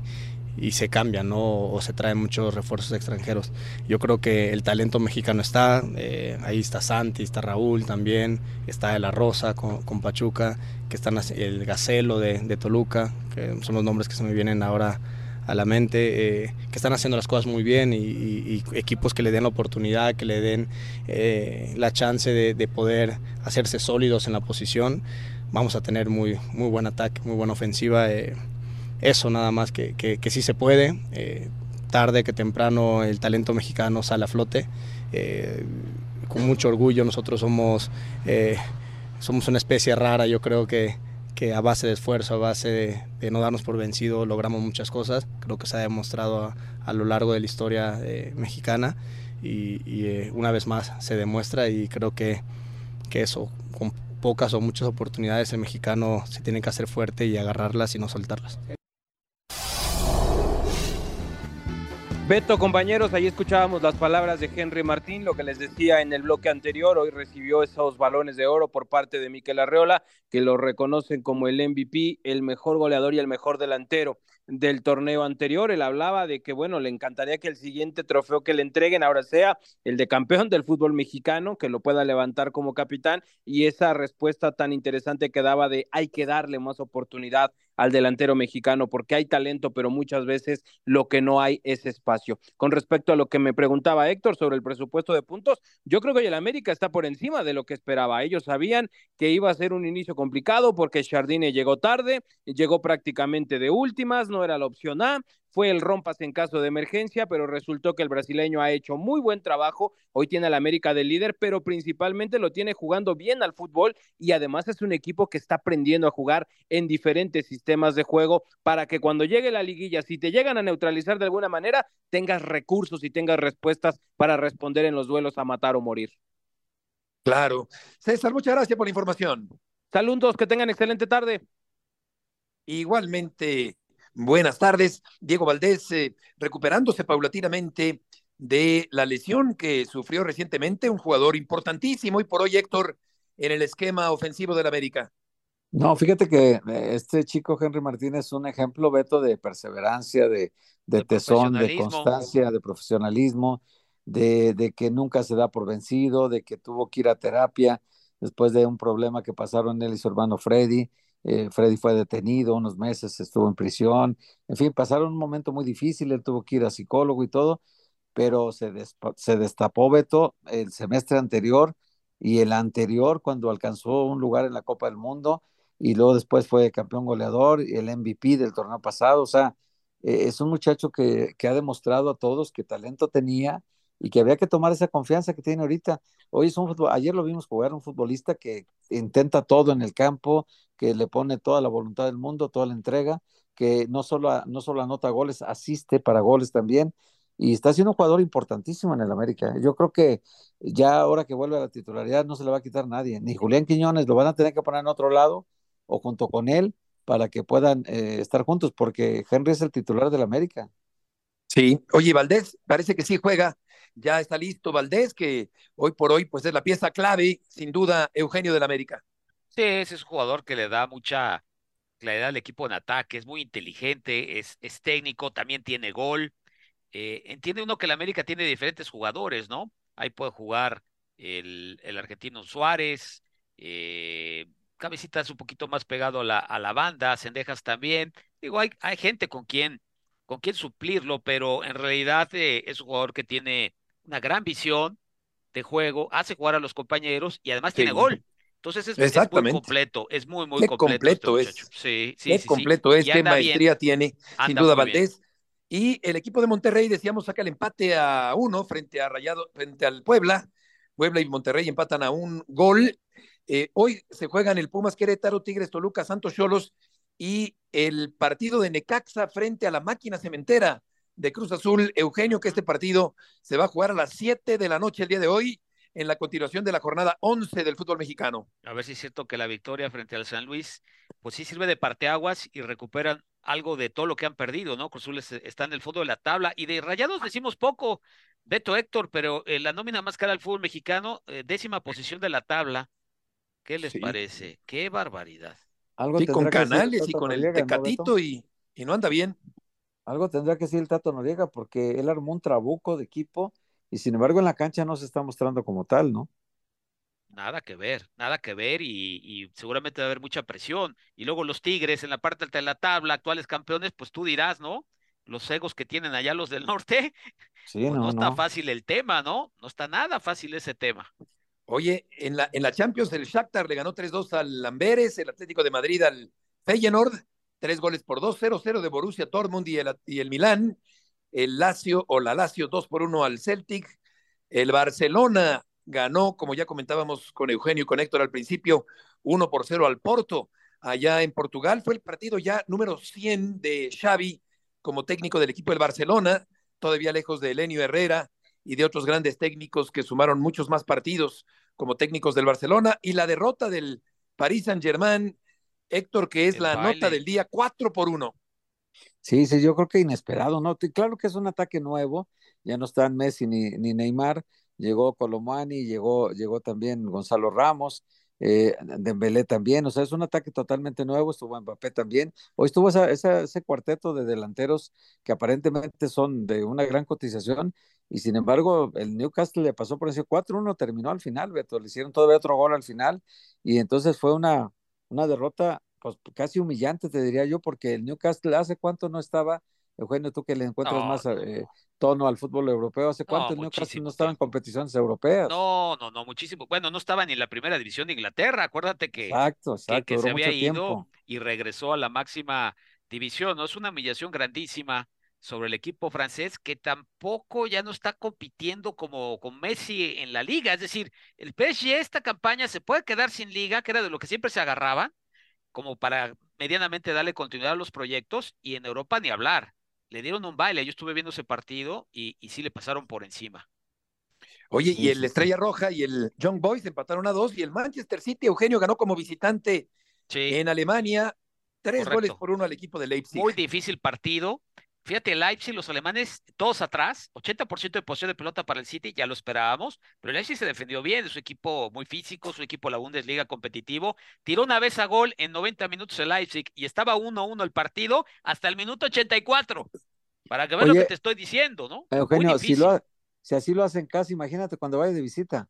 y se cambian, ¿no? O se traen muchos refuerzos extranjeros. Yo creo que el talento mexicano está, eh, ahí está Santi, está Raúl también, está De La Rosa con, Pachuca, que están el Gacelo de, Toluca, que son los nombres que se me vienen ahora a la mente, eh, que están haciendo las cosas muy bien y, equipos que le den la oportunidad, que le den eh, la chance de, de, poder hacerse sólidos en la posición. Vamos a tener muy, muy buen ataque, muy buena ofensiva eso nada más, que, que, sí se puede. Eh, tarde que temprano el talento mexicano sale a flote. Eh, con mucho orgullo nosotros somos, eh, somos una especie rara, yo creo que, que a base de esfuerzo, a base de, no darnos por vencido, logramos muchas cosas. Creo que se ha demostrado a, lo largo de la historia mexicana y, una vez más se demuestra y creo que, que eso, con pocas o muchas oportunidades el mexicano se tiene que hacer fuerte y agarrarlas y no soltarlas. Beto, compañeros, ahí escuchábamos las palabras de Henry Martín, lo que les decía en el bloque anterior, hoy recibió esos balones de oro por parte de Miquel Arreola, que lo reconocen como el MVP, el mejor goleador y el mejor delantero del torneo anterior. Él hablaba de que, bueno, le encantaría que el siguiente trofeo que le entreguen ahora sea el de campeón del fútbol mexicano, que lo pueda levantar como capitán, y esa respuesta tan interesante que daba de hay que darle más oportunidad al delantero mexicano, porque hay talento, pero muchas veces lo que no hay es espacio. Con respecto a lo que me preguntaba Héctor sobre el presupuesto de puntos, yo creo que el América está por encima de lo que esperaba. Ellos sabían que iba a ser un inicio complicado porque Chardine llegó tarde, llegó prácticamente de últimas, no era la opción A, fue el rompas en caso de emergencia, pero resultó que el brasileño ha hecho muy buen trabajo. Hoy tiene al América de líder, pero principalmente lo tiene jugando bien al fútbol y además es un equipo que está aprendiendo a jugar en diferentes sistemas de juego para que cuando llegue la liguilla, si te llegan a neutralizar de alguna manera, tengas recursos y tengas respuestas para responder en los duelos a matar o morir. Claro. César, muchas gracias por la información. Saludos, que tengan excelente tarde. Igualmente, Buenas tardes, Diego Valdés, eh, recuperándose paulatinamente de la lesión que sufrió recientemente un jugador importantísimo y por hoy Héctor en el esquema ofensivo del América. No, fíjate que eh, este chico Henry Martínez es un ejemplo, Beto, de perseverancia, de, de, tesón, de constancia, de profesionalismo, de, de, que nunca se da por vencido, de que tuvo que ir a terapia después de un problema que pasaron él y su hermano Freddy eh, Freddy fue detenido unos meses, estuvo en prisión, en fin, pasaron un momento muy difícil, él tuvo que ir a psicólogo y todo, pero se, se destapó Beto el semestre anterior y el anterior cuando alcanzó un lugar en la Copa del Mundo y luego después fue campeón goleador y el MVP del torneo pasado, o sea, eh, es un muchacho que, que ha demostrado a todos que talento tenía, y que había que tomar esa confianza que tiene ahorita. Hoy es un fútbol, ayer lo vimos jugar un futbolista que intenta todo en el campo, que le pone toda la voluntad del mundo, toda la entrega, que no solo, no solo anota goles, asiste para goles también, y está siendo un jugador importantísimo en el América. Yo creo que ya ahora que vuelve a la titularidad no se le va a quitar nadie, ni Julián Quiñones, lo van a tener que poner en otro lado o junto con él para que puedan eh, estar juntos, porque Henry es el titular del América. Sí, oye, Valdés, parece que sí juega, ya está listo Valdés, que hoy por hoy pues es la pieza clave, sin duda, Eugenio del América. Sí, ese es un jugador que le da mucha claridad al equipo en ataque, es muy inteligente, es, es técnico, también tiene gol, eh, entiende uno que el América tiene diferentes jugadores, ¿no? Ahí puede jugar el, el argentino Suárez, eh, Cabecitas un poquito más pegado a la, a la banda, Cendejas también. Digo, hay, hay gente con quien, con suplirlo, pero en realidad eh, es un jugador que tiene una gran visión de juego, hace jugar a los compañeros y además tiene gol. Entonces es, muy completo, es muy, muy completo. Este es. Sí, sí, sí, completo es, qué maestría tiene, sin duda Valdés. Y el equipo de Monterrey, decíamos, saca el empate a uno frente a Rayado, frente al Puebla. Puebla y Monterrey empatan a un gol. Eh, hoy se juegan el Pumas Querétaro, Tigres Toluca, Santos Cholos y el partido de Necaxa frente a la máquina cementera de Cruz Azul. Eugenio, que este partido se va a jugar a las 7 de la noche el día de hoy en la continuación de la jornada 11 del fútbol mexicano. A ver si es cierto que la victoria frente al San Luis, pues sí sirve de parteaguas y recuperan algo de todo lo que han perdido, ¿no? Cruz Azul está en el fondo de la tabla y de Rayados decimos poco, Beto Héctor, pero eh, la nómina más cara al fútbol mexicano, eh, décima posición de la tabla. ¿Qué les parece? Qué barbaridad. Algo con Canales y con el Tecatito y, y no anda bien. Algo tendrá que decir el Tato Noriega porque él armó un trabuco de equipo y sin embargo en la cancha no se está mostrando como tal, ¿no? Nada que ver, nada que ver y, seguramente va a haber mucha presión. Y luego los Tigres en la parte alta de la tabla, actuales campeones, pues tú dirás, ¿no? Los egos que tienen allá los del norte. Sí, pues no, está fácil el tema, ¿no? No está nada fácil ese tema. Oye, en la, en la Champions el Shakhtar le ganó 3-2 al Lamberes, el Atlético de Madrid al Feyenoord, tres goles por 2-0-0 de Borussia Dortmund y el, y el Milán, el Lazio o la Lazio 2 por 1 al Celtic, el Barcelona ganó, como ya comentábamos con Eugenio y con Héctor al principio, 1 por 0 al Porto, allá en Portugal. Fue el partido ya número 100 de Xavi como técnico del equipo del Barcelona, todavía lejos de Elenio Herrera y de otros grandes técnicos que sumaron muchos más partidos como técnicos del Barcelona. Y la derrota del Paris Saint-Germain, Héctor, que es la nota del día 4 por 1. Sí, sí, yo creo que inesperado, ¿no? Claro que es un ataque nuevo, ya no están Messi ni, ni Neymar, llegó Colomani, llegó, llegó también Gonzalo Ramos, eh, Dembélé también, o sea, es un ataque totalmente nuevo, estuvo Mbappé también. Hoy estuvo esa, ese cuarteto de delanteros que aparentemente son de una gran cotización y sin embargo el Newcastle le pasó por ese 4-1, terminó al final, Beto, le hicieron todavía otro gol al final y entonces fue una, una derrota pues casi humillante, te diría yo, porque el Newcastle hace cuánto no estaba Eugenio, tú que le encuentras más eh, tono al fútbol europeo, ¿hace cuánto no, el no estaba en competiciones europeas? No, no, no, muchísimo. Bueno, no estaba ni en la primera división de Inglaterra, acuérdate que, exacto, exacto, que, se había ido y regresó a la máxima división, ¿no? Es una humillación grandísima sobre el equipo francés que tampoco ya no está compitiendo como con Messi en la liga, es decir, el PSG esta campaña se puede quedar sin liga, que era de lo que siempre se agarraban, como para medianamente darle continuidad a los proyectos y en Europa ni hablar le dieron un baile. Yo estuve viendo ese partido y, y sí le pasaron por encima. Oye, y el Estrella Roja y el Young Boys empataron a dos y el Manchester City, Eugenio, ganó como visitante en Alemania, tres goles por uno al equipo de Leipzig. Muy difícil partido. Fíjate, Leipzig, los alemanes, todos atrás, 80% de posición de pelota para el City, ya lo esperábamos, pero el Leipzig se defendió bien, es su equipo muy físico, su equipo la Bundesliga competitivo, tiró una vez a gol en 90 minutos el Leipzig y estaba 1-1 el partido hasta el minuto 84, para que veas lo que te estoy diciendo, ¿no? Eugenio, si, lo, si así lo hacen casi, imagínate cuando vayas de visita.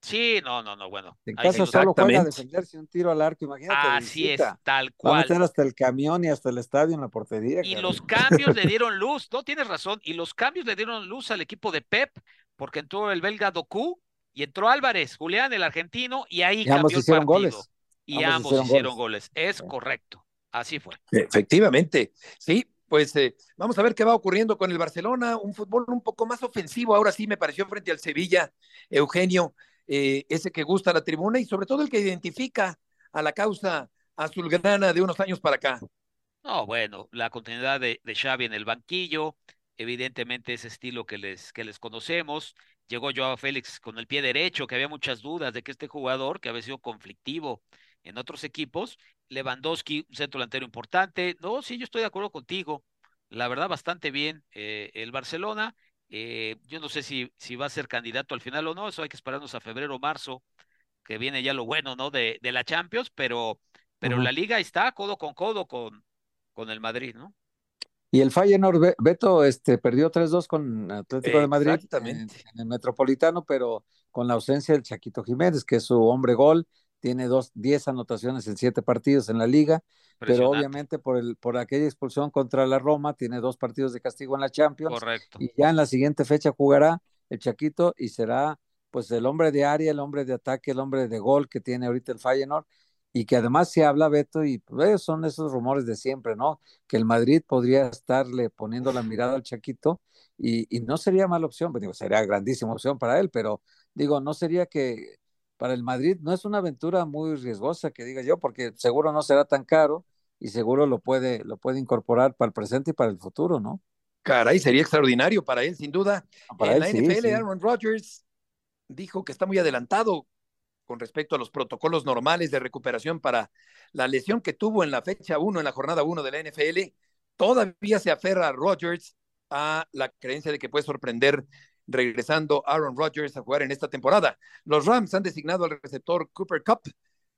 Sí, no, no, no, bueno. En casa solo juega a defenderse un tiro al arco, imagínate. Así es, tal cual. Va a meter hasta el camión y hasta el estadio en la portería. Y los cambios le dieron luz, no tienes razón, y los cambios le dieron luz al equipo de Pep, porque entró el belga Doku y entró Álvarez, Julián, el argentino, y ahí cambió el partido. Goles. Y ambos, hicieron, goles. Es correcto, así fue. Efectivamente, sí, pues eh, vamos a ver qué va ocurriendo con el Barcelona, un fútbol un poco más ofensivo, ahora sí me pareció frente al Sevilla, Eugenio, eh, ese que gusta la tribuna y sobre todo el que identifica a la causa azulgrana de unos años para acá. No, bueno, la continuidad de, de Xavi en el banquillo, evidentemente ese estilo que les, que les conocemos. Llegó Joao Félix con el pie derecho, que había muchas dudas de que este jugador, que había sido conflictivo en otros equipos, Lewandowski, un centro delantero importante. No, sí, yo estoy de acuerdo contigo. La verdad, bastante bien eh, el Barcelona. Eh, yo no sé si, si va a ser candidato al final o no, eso hay que esperarnos a febrero o marzo, que viene ya lo bueno, ¿no? De, de la Champions, pero, pero la liga está codo con codo con, con el Madrid, ¿no? Y el Feyenoord, Beto, este, perdió 3-2 con Atlético de Madrid en, el Metropolitano, pero con la ausencia del Chaquito Jiménez, que es su hombre gol, tiene dos, 10 anotaciones en siete partidos en la liga, pero obviamente por, el, por aquella expulsión contra la Roma, tiene dos partidos de castigo en la Champions. Correcto. Y ya en la siguiente fecha jugará el Chaquito y será pues el hombre de área, el hombre de ataque, el hombre de gol que tiene ahorita el Feyenoord y que además se habla, Beto, y pues, son esos rumores de siempre, ¿no? Que el Madrid podría estarle poniendo la mirada al Chaquito y, no sería mala opción, pues, digo, sería grandísima opción para él, pero digo, no sería que para el Madrid no es una aventura muy riesgosa, que diga yo, porque seguro no será tan caro y seguro lo puede, lo puede incorporar para el presente y para el futuro, ¿no? Caray, sería extraordinario para él, sin duda. Para en la NFL, Aaron Rodgers dijo que está muy adelantado con respecto a los protocolos normales de recuperación para la lesión que tuvo en la fecha 1, en la jornada 1 de la NFL, todavía se aferra a Rodgers a la creencia de que puede sorprender regresando Aaron Rodgers a jugar en esta temporada. Los Rams han designado al receptor Cooper Cup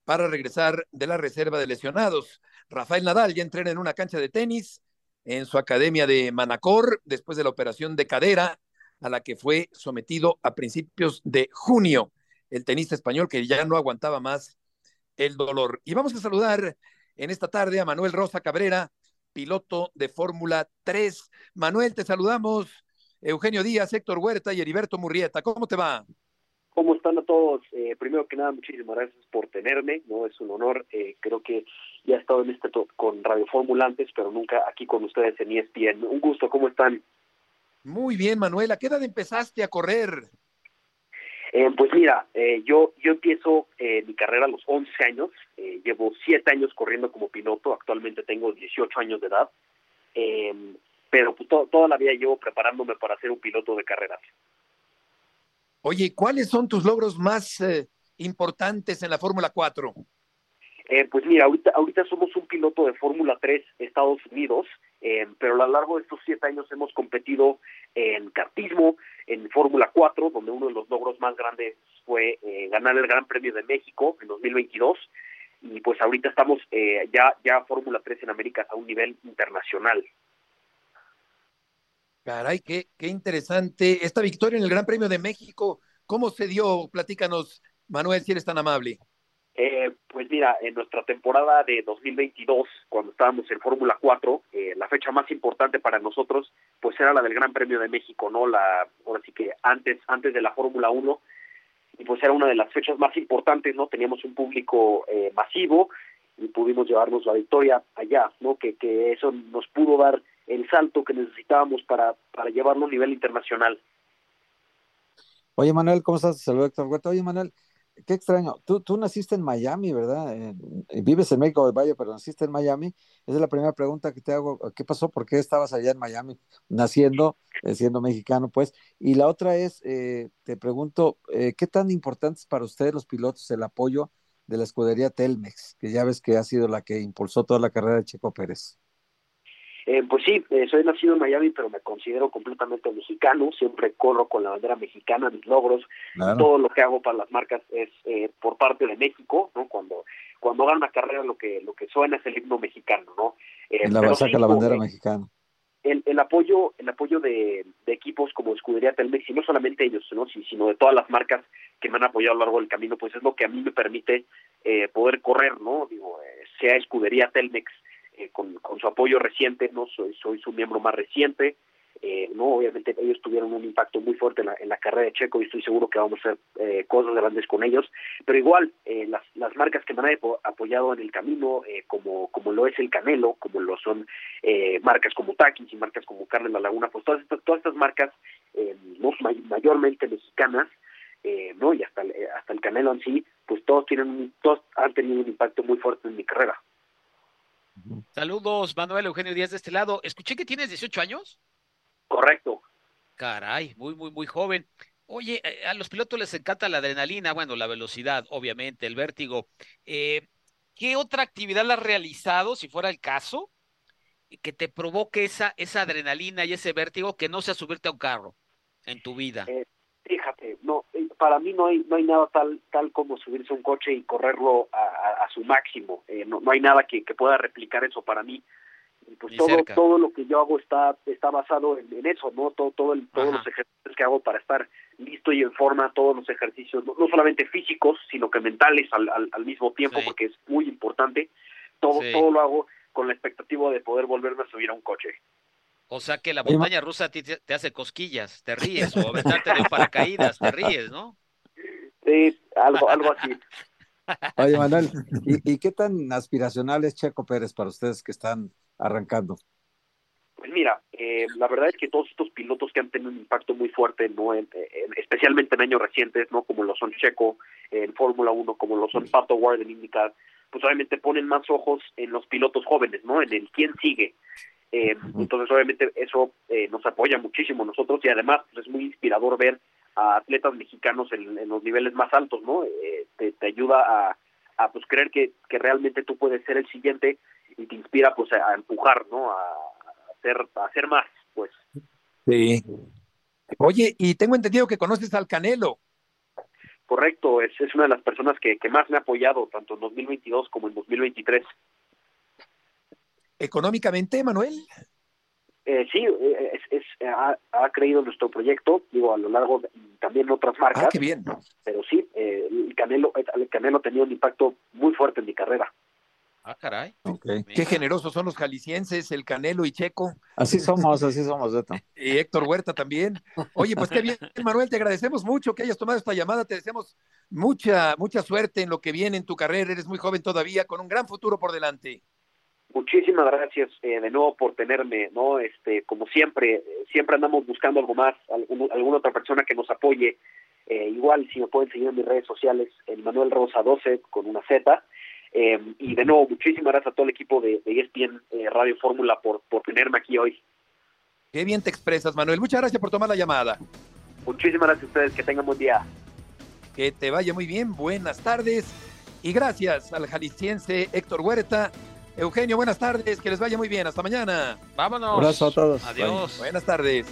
para regresar de la reserva de lesionados. Rafael Nadal ya entrena en una cancha de tenis en su academia de Manacor después de la operación de cadera a la que fue sometido a principios de junio el tenista español que ya no aguantaba más el dolor. Y vamos a saludar en esta tarde a Manuel Rosa Cabrera, piloto de Fórmula 3. Manuel, te saludamos. Eugenio Díaz, Héctor Huerta y Heriberto Murrieta. ¿Cómo te va? ¿Cómo están a todos? Eh, primero que nada, muchísimas gracias por tenerme, ¿no? Es un honor. Eh, creo que ya he estado en este con Radio Fórmula antes, pero nunca aquí con ustedes en ESPN. Un gusto, ¿cómo están? Muy bien, Manuel. ¿A qué edad empezaste a correr? Eh, pues mira, eh, yo, yo empiezo eh, mi carrera a los 11 años, llevo 7 años corriendo como piloto, actualmente tengo 18 años de edad, pero pues toda la vida llevo preparándome para ser un piloto de carreras. Oye, ¿cuáles son tus logros más importantes en la Fórmula 4? pues mira, ahorita, ahorita somos un piloto de Fórmula 3 Estados Unidos, pero a lo largo de estos siete años hemos competido en kartismo, en Fórmula 4, donde uno de los logros más grandes fue eh, ganar el Gran Premio de México en 2022 y pues ahorita estamos eh, ya ya Fórmula 3 en América a un nivel internacional. Caray, qué, qué interesante esta victoria en el Gran Premio de México. ¿Cómo se dio? Platícanos, Manuel, si eres tan amable. Eh, pues mira, en nuestra temporada de 2022, cuando estábamos en Fórmula 4, eh, la fecha más importante para nosotros, pues era la del Gran Premio de México, ¿no? La, ahora sí que antes, antes de la Fórmula 1, y pues era una de las fechas más importantes, ¿no? Teníamos un público eh, masivo y pudimos llevarnos la victoria allá, ¿no? Que, que eso nos pudo dar el salto que necesitábamos para, para llevarlo a nivel internacional. Oye, Manuel, ¿cómo estás? Saludos, Héctor Oye, Manuel, qué extraño. Tú, tú naciste en Miami, ¿verdad? vives en México del Valle, pero naciste en Miami. Esa es la primera pregunta que te hago. ¿Qué pasó? ¿Por qué estabas allá en Miami naciendo, eh, siendo mexicano, pues? Y la otra es, eh, te pregunto, eh, ¿qué tan importante es para ustedes los pilotos el apoyo de la escudería Telmex, que ya ves que ha sido la que impulsó toda la carrera de Checo Pérez? Eh, pues sí, eh, soy nacido en Miami, pero me considero completamente mexicano. Siempre corro con la bandera mexicana, mis logros, todo lo que hago para las marcas es eh, por parte de México, ¿no? Cuando cuando hagan una carrera lo que lo que suena es el himno mexicano, ¿no? en la saca la bandera mexicana. El, el, apoyo el apoyo de, equipos como Escudería Telmex y no solamente ellos ¿no? sino de todas las marcas que me han apoyado a lo largo del camino pues es lo que a mí me permite poder correr no digo sea Escudería Telmex eh, con, su apoyo reciente, no soy, soy su miembro más reciente, Eh, no, obviamente ellos tuvieron un impacto muy fuerte en la, en la carrera de Checo y estoy seguro que vamos a hacer eh, cosas grandes con ellos. Pero igual, eh, las, las marcas que me han apoyado en el camino, eh, como, como lo es el Canelo, como lo son eh, marcas como Takis y marcas como Carne La Laguna, pues todas estas, todas estas marcas, eh, no, mayormente mexicanas, no y hasta, hasta el Canelo en sí, pues todos tienen, todos han tenido un impacto muy fuerte en mi carrera. Saludos, Manuel Eugenio Díaz de este lado. Escuché que tienes 18 años. Correcto. Caray, muy, muy, muy joven. Oye, eh, a los pilotos les encanta la adrenalina, bueno, la velocidad, obviamente, el vértigo. Eh, ¿Qué otra actividad has realizado, si fuera el caso, que te provoque esa, esa adrenalina y ese vértigo que no sea subirte a un carro en tu vida? Eh, fíjate, no, eh, para mí no hay, no hay nada tal, tal como subirse a un coche y correrlo a, a, a su máximo. Eh, no, no hay nada que, que pueda replicar eso para mí pues todo cerca. todo lo que yo hago está está basado en, en eso no todo todo el, todos los ejercicios que hago para estar listo y en forma todos los ejercicios no, no solamente físicos sino que mentales al, al, al mismo tiempo sí. porque es muy importante todo sí. todo lo hago con la expectativa de poder volverme a subir a un coche o sea que la montaña rusa te, te hace cosquillas te ríes o aventarte de paracaídas te ríes no sí algo algo así Oye, Manuel, ¿y, ¿y, qué tan aspiracional es Checo Pérez para ustedes que están arrancando? Pues mira, eh, la verdad es que todos estos pilotos que han tenido un impacto muy fuerte, no en, en, especialmente en años recientes, no como lo son Checo en Fórmula 1, como lo son Pato Ward en IndyCar, pues obviamente ponen más ojos en los pilotos jóvenes, ¿no? En el quién sigue. Eh, entonces, obviamente, eso eh, nos apoya muchísimo a nosotros y además pues, es muy inspirador ver a atletas mexicanos en, en los niveles más altos, ¿no? Eh, te, te, ayuda a, a pues creer que, que realmente tú puedes ser el siguiente y te inspira pues a, a empujar, ¿no? A, a, hacer a hacer más, pues. Sí. Oye, y tengo entendido que conoces al Canelo. Correcto, es, es una de las personas que, que más me ha apoyado, tanto en 2022 como en 2023. ¿Económicamente, Manuel? Eh, sí, es, es ha, ha, creído nuestro proyecto, digo, a lo largo de, también otras marcas. Ah, qué bien. Pero sí, eh, el Canelo, el Canelo tenía un impacto muy fuerte en mi carrera. Ah, caray. Okay. Qué generosos son los jaliscienses, el Canelo y Checo. Así somos, así somos, Beto. <laughs> Y Héctor Huerta también. Oye, pues qué bien, Manuel, te agradecemos mucho que hayas tomado esta llamada, te deseamos mucha, mucha suerte en lo que viene en tu carrera, eres muy joven todavía, con un gran futuro por delante. Muchísimas gracias eh, de nuevo por tenerme, ¿no? Este, como siempre, siempre andamos buscando algo más, algún, alguna otra persona que nos apoye. Eh, igual, si me pueden seguir en mis redes sociales, el Manuel Rosa 12 con una Z. Eh, y de nuevo, muchísimas gracias a todo el equipo de, de ESPN eh, Radio Fórmula por, por tenerme aquí hoy. Qué bien te expresas, Manuel. Muchas gracias por tomar la llamada. Muchísimas gracias a ustedes. Que tengan buen día. Que te vaya muy bien. Buenas tardes. Y gracias al jalisciense Héctor Huerta Eugenio, buenas tardes, que les vaya muy bien, hasta mañana. Vámonos. Un abrazo a todos. Adiós. Buenas tardes.